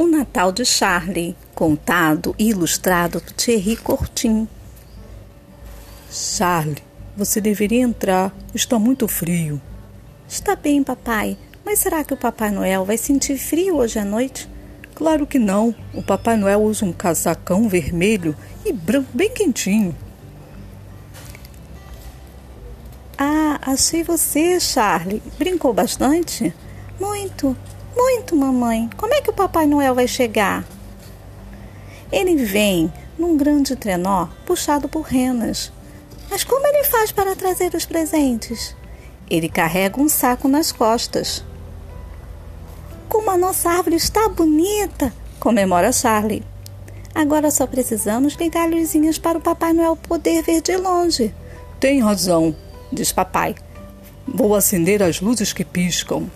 O Natal de Charlie, contado e ilustrado por Thierry Cortin. Charlie, você deveria entrar. Está muito frio. Está bem, papai. Mas será que o Papai Noel vai sentir frio hoje à noite? Claro que não. O Papai Noel usa um casacão vermelho e branco bem quentinho. Ah, achei você, Charlie. Brincou bastante? Muito. Muito, mamãe. Como é que o Papai Noel vai chegar? Ele vem num grande trenó puxado por renas. Mas como ele faz para trazer os presentes? Ele carrega um saco nas costas. Como a nossa árvore está bonita! comemora Charlie. Agora só precisamos ligar luzinhas para o Papai Noel poder ver de longe. Tem razão, diz papai. Vou acender as luzes que piscam.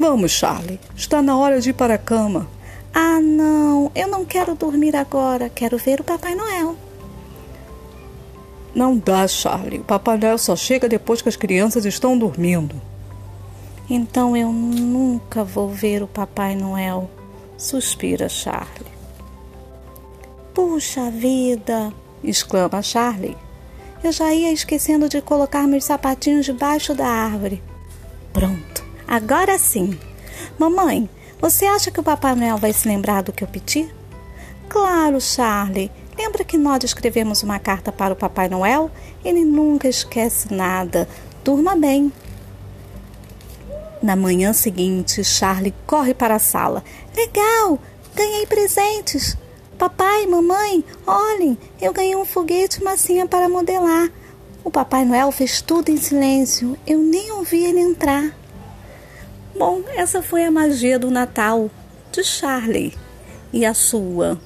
Vamos, Charlie. Está na hora de ir para a cama. Ah, não. Eu não quero dormir agora. Quero ver o Papai Noel. Não dá, Charlie. O Papai Noel só chega depois que as crianças estão dormindo. Então eu nunca vou ver o Papai Noel. Suspira Charlie. Puxa vida! exclama Charlie. Eu já ia esquecendo de colocar meus sapatinhos debaixo da árvore. Agora sim. Mamãe, você acha que o Papai Noel vai se lembrar do que eu pedi? Claro, Charlie. Lembra que nós escrevemos uma carta para o Papai Noel? Ele nunca esquece nada. Durma bem. Na manhã seguinte, Charlie corre para a sala. Legal! Ganhei presentes! Papai, mamãe, olhem, eu ganhei um foguete e massinha para modelar. O Papai Noel fez tudo em silêncio. Eu nem ouvi ele entrar. Bom, essa foi a magia do Natal de Charlie e a sua.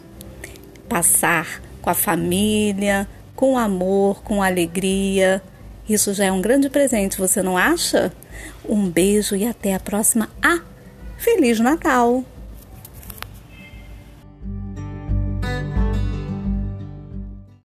Passar com a família, com amor, com alegria. Isso já é um grande presente, você não acha? Um beijo e até a próxima. Ah, Feliz Natal!